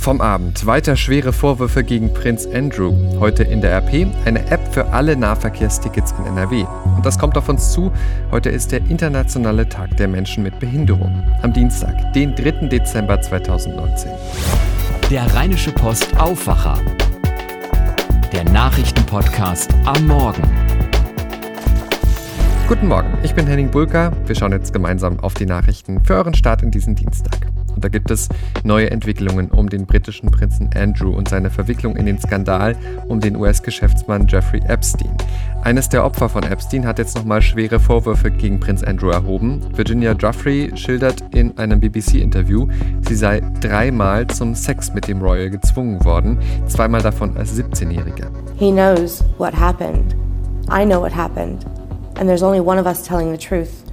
Vom Abend weiter schwere Vorwürfe gegen Prinz Andrew. Heute in der RP eine App für alle Nahverkehrstickets in NRW. Und das kommt auf uns zu. Heute ist der Internationale Tag der Menschen mit Behinderung. Am Dienstag, den 3. Dezember 2019. Der Rheinische Post Aufwacher. Der Nachrichtenpodcast am Morgen. Guten Morgen, ich bin Henning Bulka. Wir schauen jetzt gemeinsam auf die Nachrichten für euren Start in diesen Dienstag. Und da gibt es neue Entwicklungen um den britischen Prinzen Andrew und seine Verwicklung in den Skandal um den US-Geschäftsmann Jeffrey Epstein. Eines der Opfer von Epstein hat jetzt nochmal schwere Vorwürfe gegen Prinz Andrew erhoben. Virginia Joffrey schildert in einem BBC-Interview, sie sei dreimal zum Sex mit dem Royal gezwungen worden, zweimal davon als 17-Jährige. He knows what happened. I know what happened. And there's only one of us telling the truth.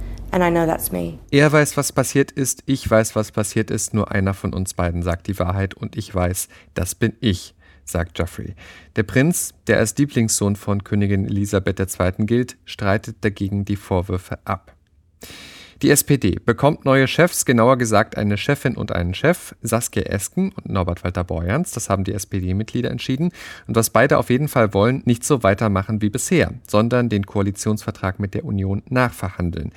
Er weiß, was passiert ist, ich weiß, was passiert ist, nur einer von uns beiden sagt die Wahrheit und ich weiß, das bin ich, sagt Geoffrey. Der Prinz, der als Lieblingssohn von Königin Elisabeth II. gilt, streitet dagegen die Vorwürfe ab. Die SPD bekommt neue Chefs, genauer gesagt eine Chefin und einen Chef, Saskia Esken und Norbert Walter Borjans. Das haben die SPD-Mitglieder entschieden. Und was beide auf jeden Fall wollen, nicht so weitermachen wie bisher, sondern den Koalitionsvertrag mit der Union nachverhandeln.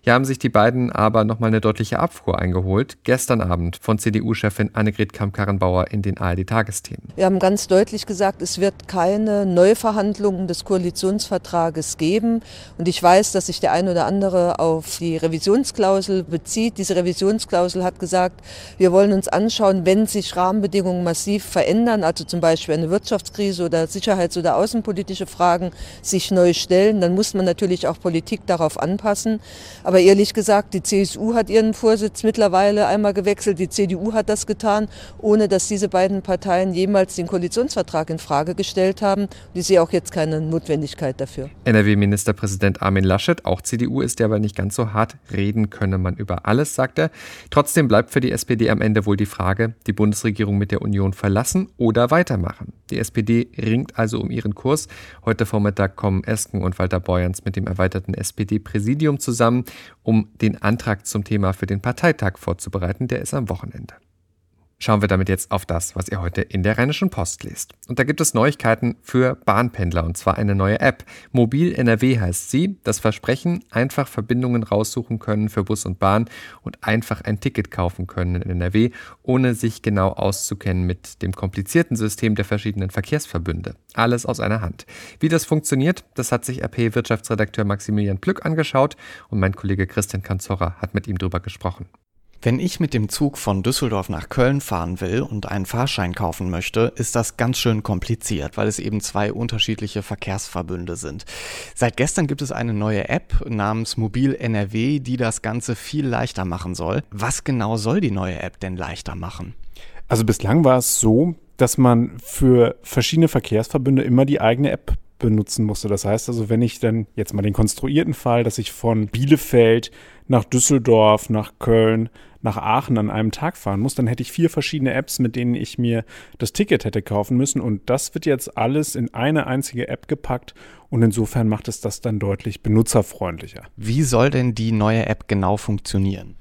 Hier haben sich die beiden aber nochmal eine deutliche Abfuhr eingeholt. Gestern Abend von CDU-Chefin Annegret Kamm-Karrenbauer in den ARD-Tagesthemen. Wir haben ganz deutlich gesagt, es wird keine Neuverhandlungen des Koalitionsvertrages geben. Und ich weiß, dass sich der ein oder andere auf die Revisionsklausel bezieht. Diese Revisionsklausel hat gesagt, wir wollen uns anschauen, wenn sich Rahmenbedingungen massiv verändern, also zum Beispiel eine Wirtschaftskrise oder sicherheits- oder außenpolitische Fragen sich neu stellen, dann muss man natürlich auch Politik darauf anpassen. Aber aber ehrlich gesagt, die CSU hat ihren Vorsitz mittlerweile einmal gewechselt, die CDU hat das getan, ohne dass diese beiden Parteien jemals den Koalitionsvertrag in Frage gestellt haben. Ich sehe auch jetzt keine Notwendigkeit dafür. NRW-Ministerpräsident Armin Laschet, auch CDU, ist derweil nicht ganz so hart. Reden könne man über alles, sagt er. Trotzdem bleibt für die SPD am Ende wohl die Frage, die Bundesregierung mit der Union verlassen oder weitermachen. Die SPD ringt also um ihren Kurs. Heute Vormittag kommen Esken und Walter Beuerns mit dem erweiterten SPD-Präsidium zusammen um den Antrag zum Thema für den Parteitag vorzubereiten. Der ist am Wochenende. Schauen wir damit jetzt auf das, was ihr heute in der Rheinischen Post lest. Und da gibt es Neuigkeiten für Bahnpendler und zwar eine neue App. Mobil NRW heißt sie. Das Versprechen, einfach Verbindungen raussuchen können für Bus und Bahn und einfach ein Ticket kaufen können in NRW, ohne sich genau auszukennen mit dem komplizierten System der verschiedenen Verkehrsverbünde. Alles aus einer Hand. Wie das funktioniert, das hat sich RP-Wirtschaftsredakteur Maximilian Plück angeschaut und mein Kollege Christian Kanzorra hat mit ihm drüber gesprochen. Wenn ich mit dem Zug von Düsseldorf nach Köln fahren will und einen Fahrschein kaufen möchte, ist das ganz schön kompliziert, weil es eben zwei unterschiedliche Verkehrsverbünde sind. Seit gestern gibt es eine neue App namens Mobil NRW, die das Ganze viel leichter machen soll. Was genau soll die neue App denn leichter machen? Also bislang war es so, dass man für verschiedene Verkehrsverbünde immer die eigene App benutzen musste. Das heißt also, wenn ich dann jetzt mal den konstruierten Fall, dass ich von Bielefeld nach Düsseldorf, nach Köln, nach Aachen an einem Tag fahren muss, dann hätte ich vier verschiedene Apps, mit denen ich mir das Ticket hätte kaufen müssen. Und das wird jetzt alles in eine einzige App gepackt. Und insofern macht es das dann deutlich benutzerfreundlicher. Wie soll denn die neue App genau funktionieren?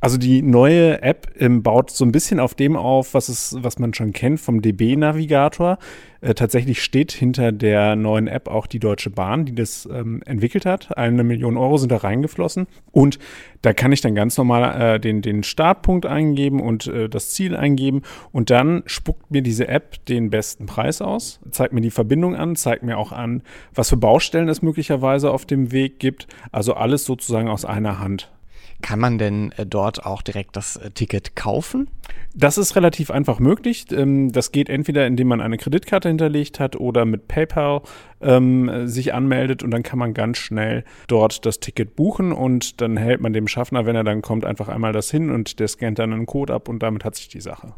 Also die neue App ähm, baut so ein bisschen auf dem auf, was, es, was man schon kennt vom DB-Navigator. Äh, tatsächlich steht hinter der neuen App auch die Deutsche Bahn, die das ähm, entwickelt hat. Eine Million Euro sind da reingeflossen. Und da kann ich dann ganz normal äh, den, den Startpunkt eingeben und äh, das Ziel eingeben. Und dann spuckt mir diese App den besten Preis aus, zeigt mir die Verbindung an, zeigt mir auch an, was für Baustellen es möglicherweise auf dem Weg gibt. Also alles sozusagen aus einer Hand. Kann man denn äh, dort auch direkt das äh, Ticket kaufen? Das ist relativ einfach möglich. Ähm, das geht entweder, indem man eine Kreditkarte hinterlegt hat oder mit PayPal ähm, sich anmeldet und dann kann man ganz schnell dort das Ticket buchen und dann hält man dem Schaffner, wenn er dann kommt, einfach einmal das hin und der scannt dann einen Code ab und damit hat sich die Sache.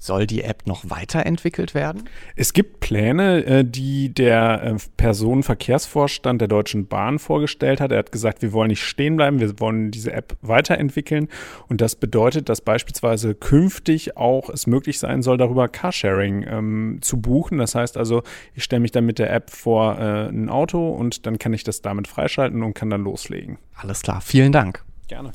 Soll die App noch weiterentwickelt werden? Es gibt Pläne, äh, die der äh, Personenverkehrsvorstand der Deutschen Bahn vorgestellt hat. Er hat gesagt, wir wollen nicht stehen bleiben, wir wollen diese App weiterentwickeln. Und das bedeutet, dass beispielsweise künftig auch es möglich sein soll, darüber Carsharing ähm, zu buchen. Das heißt also, ich stelle mich dann mit der App vor äh, ein Auto und dann kann ich das damit freischalten und kann dann loslegen. Alles klar, vielen Dank. Gerne.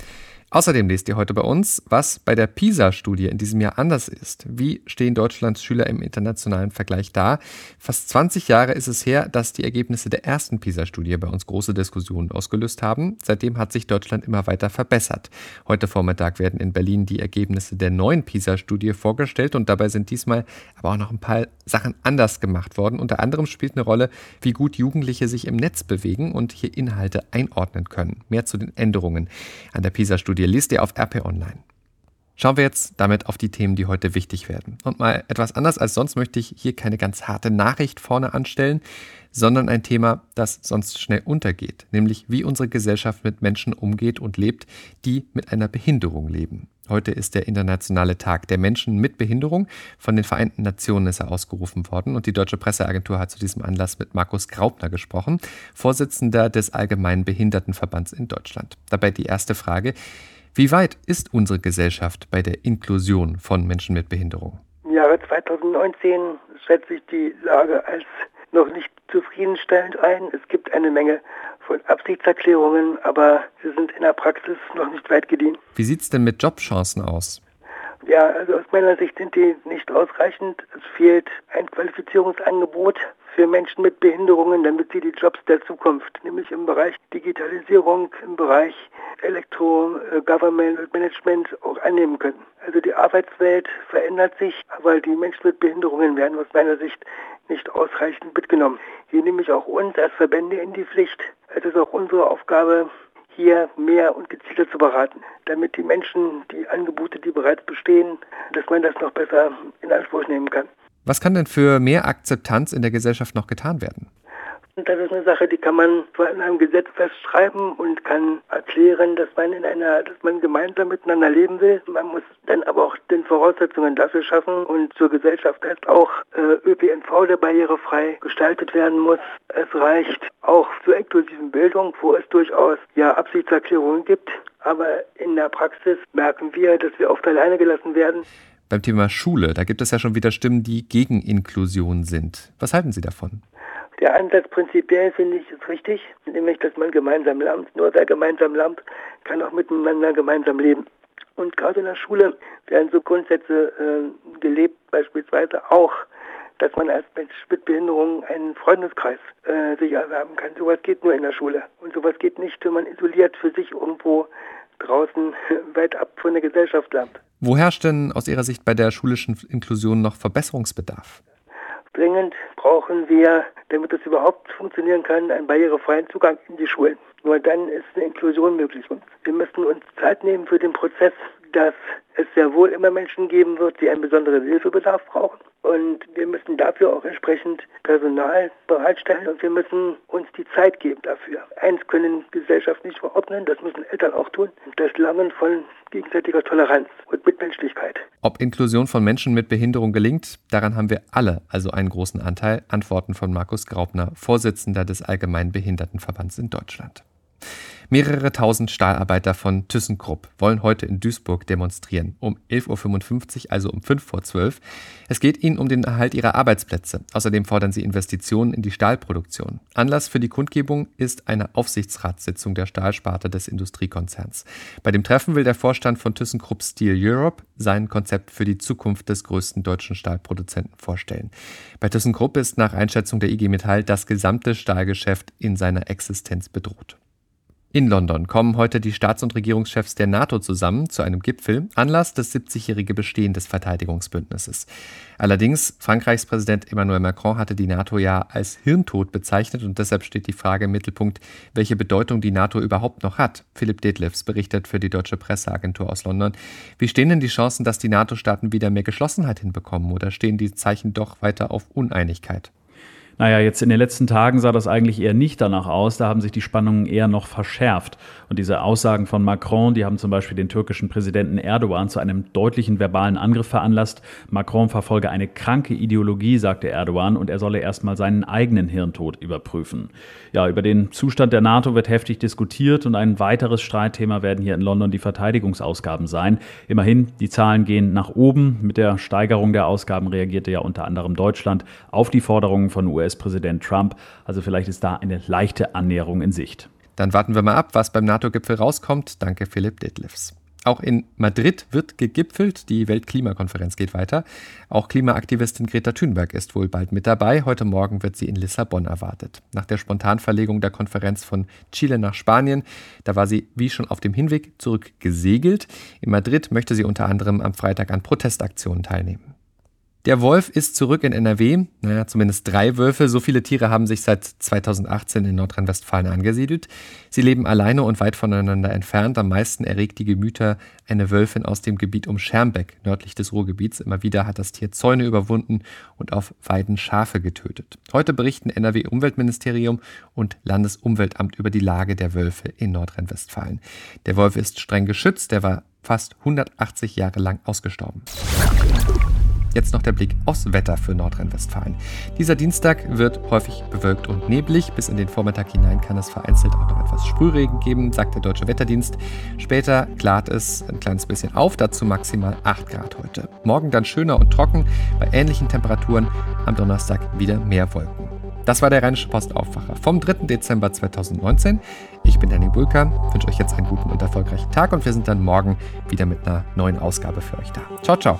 Außerdem lest ihr heute bei uns, was bei der PISA-Studie in diesem Jahr anders ist. Wie stehen Deutschlands Schüler im internationalen Vergleich da? Fast 20 Jahre ist es her, dass die Ergebnisse der ersten PISA-Studie bei uns große Diskussionen ausgelöst haben. Seitdem hat sich Deutschland immer weiter verbessert. Heute Vormittag werden in Berlin die Ergebnisse der neuen PISA-Studie vorgestellt und dabei sind diesmal aber auch noch ein paar Sachen anders gemacht worden. Unter anderem spielt eine Rolle, wie gut Jugendliche sich im Netz bewegen und hier Inhalte einordnen können. Mehr zu den Änderungen an der PISA-Studie ihr liest ihr auf RP Online. Schauen wir jetzt damit auf die Themen, die heute wichtig werden. Und mal etwas anders als sonst möchte ich hier keine ganz harte Nachricht vorne anstellen, sondern ein Thema, das sonst schnell untergeht, nämlich wie unsere Gesellschaft mit Menschen umgeht und lebt, die mit einer Behinderung leben. Heute ist der internationale Tag der Menschen mit Behinderung. Von den Vereinten Nationen ist er ausgerufen worden und die Deutsche Presseagentur hat zu diesem Anlass mit Markus Graupner gesprochen, Vorsitzender des Allgemeinen Behindertenverbands in Deutschland. Dabei die erste Frage, wie weit ist unsere Gesellschaft bei der Inklusion von Menschen mit Behinderung? Im Jahre 2019 schätzt sich die Lage als noch nicht zufriedenstellend ein. Es gibt eine Menge von Absichtserklärungen, aber sie sind in der Praxis noch nicht weit gediehen. Wie sieht es denn mit Jobchancen aus? Ja, also aus meiner Sicht sind die nicht ausreichend. Es fehlt ein Qualifizierungsangebot für Menschen mit Behinderungen, damit sie die Jobs der Zukunft, nämlich im Bereich Digitalisierung, im Bereich Elektro, äh, und Management auch annehmen können. Also die Arbeitswelt verändert sich, aber die Menschen mit Behinderungen werden aus meiner Sicht nicht ausreichend mitgenommen. Hier nehme ich auch uns als Verbände in die Pflicht. Es ist auch unsere Aufgabe, hier mehr und gezielter zu beraten, damit die Menschen die Angebote, die bereits bestehen, dass man das noch besser in Anspruch nehmen kann. Was kann denn für mehr Akzeptanz in der Gesellschaft noch getan werden? Das ist eine Sache, die kann man in einem Gesetz festschreiben und kann erklären, dass man in einer, dass man gemeinsam miteinander leben will. Man muss dann aber auch den Voraussetzungen dafür schaffen und zur Gesellschaft heißt auch äh, ÖPNV, der barrierefrei gestaltet werden muss. Es reicht auch zur inklusiven Bildung, wo es durchaus ja Absichtserklärungen gibt. Aber in der Praxis merken wir, dass wir oft alleine gelassen werden. Beim Thema Schule, da gibt es ja schon wieder Stimmen, die gegen Inklusion sind. Was halten Sie davon? Der Ansatz prinzipiell finde ich ist richtig, nämlich dass man gemeinsam lernt. Nur wer gemeinsam lernt, kann auch miteinander gemeinsam leben. Und gerade in der Schule werden so Grundsätze äh, gelebt, beispielsweise auch, dass man als Mensch mit Behinderung einen Freundeskreis äh, sich erwerben kann. Sowas geht nur in der Schule. Und sowas geht nicht, wenn man isoliert für sich irgendwo draußen weit ab von der Gesellschaft lernt. Wo herrscht denn aus Ihrer Sicht bei der schulischen Inklusion noch Verbesserungsbedarf? Dringend brauchen wir, damit das überhaupt funktionieren kann, einen barrierefreien Zugang in die Schulen. Nur dann ist eine Inklusion möglich. Und wir müssen uns Zeit nehmen für den Prozess, dass es sehr wohl immer Menschen geben wird, die einen besonderen Hilfebedarf brauchen. Und wir müssen dafür auch entsprechend Personal bereitstellen und wir müssen uns die Zeit geben dafür. Eins können Gesellschaft nicht verordnen, das müssen Eltern auch tun. Das Lernen von gegenseitiger Toleranz und Mitmenschlichkeit. Ob Inklusion von Menschen mit Behinderung gelingt, daran haben wir alle also einen großen Anteil. Antworten von Markus Graupner, Vorsitzender des Allgemeinen Behindertenverbands in Deutschland. Mehrere tausend Stahlarbeiter von ThyssenKrupp wollen heute in Duisburg demonstrieren. Um 11.55 Uhr, also um 5 vor 12. Es geht ihnen um den Erhalt ihrer Arbeitsplätze. Außerdem fordern sie Investitionen in die Stahlproduktion. Anlass für die Kundgebung ist eine Aufsichtsratssitzung der Stahlsparte des Industriekonzerns. Bei dem Treffen will der Vorstand von ThyssenKrupp Steel Europe sein Konzept für die Zukunft des größten deutschen Stahlproduzenten vorstellen. Bei ThyssenKrupp ist nach Einschätzung der IG Metall das gesamte Stahlgeschäft in seiner Existenz bedroht. In London kommen heute die Staats- und Regierungschefs der NATO zusammen zu einem Gipfel, Anlass das 70-jährige Bestehen des Verteidigungsbündnisses. Allerdings, Frankreichs Präsident Emmanuel Macron hatte die NATO ja als Hirntod bezeichnet und deshalb steht die Frage im Mittelpunkt, welche Bedeutung die NATO überhaupt noch hat. Philipp Detlefs berichtet für die deutsche Presseagentur aus London. Wie stehen denn die Chancen, dass die NATO-Staaten wieder mehr Geschlossenheit hinbekommen oder stehen die Zeichen doch weiter auf Uneinigkeit? Naja, jetzt in den letzten Tagen sah das eigentlich eher nicht danach aus. Da haben sich die Spannungen eher noch verschärft. Und diese Aussagen von Macron, die haben zum Beispiel den türkischen Präsidenten Erdogan zu einem deutlichen verbalen Angriff veranlasst. Macron verfolge eine kranke Ideologie, sagte Erdogan, und er solle erstmal seinen eigenen Hirntod überprüfen. Ja, über den Zustand der NATO wird heftig diskutiert und ein weiteres Streitthema werden hier in London die Verteidigungsausgaben sein. Immerhin, die Zahlen gehen nach oben. Mit der Steigerung der Ausgaben reagierte ja unter anderem Deutschland auf die Forderungen von US US-Präsident Trump. Also vielleicht ist da eine leichte Annäherung in Sicht. Dann warten wir mal ab, was beim NATO-Gipfel rauskommt. Danke, Philipp Detlefs. Auch in Madrid wird gegipfelt. Die Weltklimakonferenz geht weiter. Auch Klimaaktivistin Greta Thunberg ist wohl bald mit dabei. Heute Morgen wird sie in Lissabon erwartet. Nach der Spontanverlegung der Konferenz von Chile nach Spanien, da war sie wie schon auf dem Hinweg zurück gesegelt. In Madrid möchte sie unter anderem am Freitag an Protestaktionen teilnehmen. Der Wolf ist zurück in NRW. Naja, zumindest drei Wölfe. So viele Tiere haben sich seit 2018 in Nordrhein-Westfalen angesiedelt. Sie leben alleine und weit voneinander entfernt. Am meisten erregt die Gemüter eine Wölfin aus dem Gebiet um Schermbeck, nördlich des Ruhrgebiets. Immer wieder hat das Tier Zäune überwunden und auf Weiden Schafe getötet. Heute berichten NRW-Umweltministerium und Landesumweltamt über die Lage der Wölfe in Nordrhein-Westfalen. Der Wolf ist streng geschützt. Der war fast 180 Jahre lang ausgestorben. Jetzt noch der Blick aufs Wetter für Nordrhein-Westfalen. Dieser Dienstag wird häufig bewölkt und neblig. Bis in den Vormittag hinein kann es vereinzelt auch noch etwas Sprühregen geben, sagt der Deutsche Wetterdienst. Später klart es ein kleines bisschen auf, dazu maximal 8 Grad heute. Morgen dann schöner und trocken, bei ähnlichen Temperaturen. Am Donnerstag wieder mehr Wolken. Das war der Rheinische Postaufwacher vom 3. Dezember 2019. Ich bin Danny Bulka, wünsche euch jetzt einen guten und erfolgreichen Tag und wir sind dann morgen wieder mit einer neuen Ausgabe für euch da. Ciao, ciao.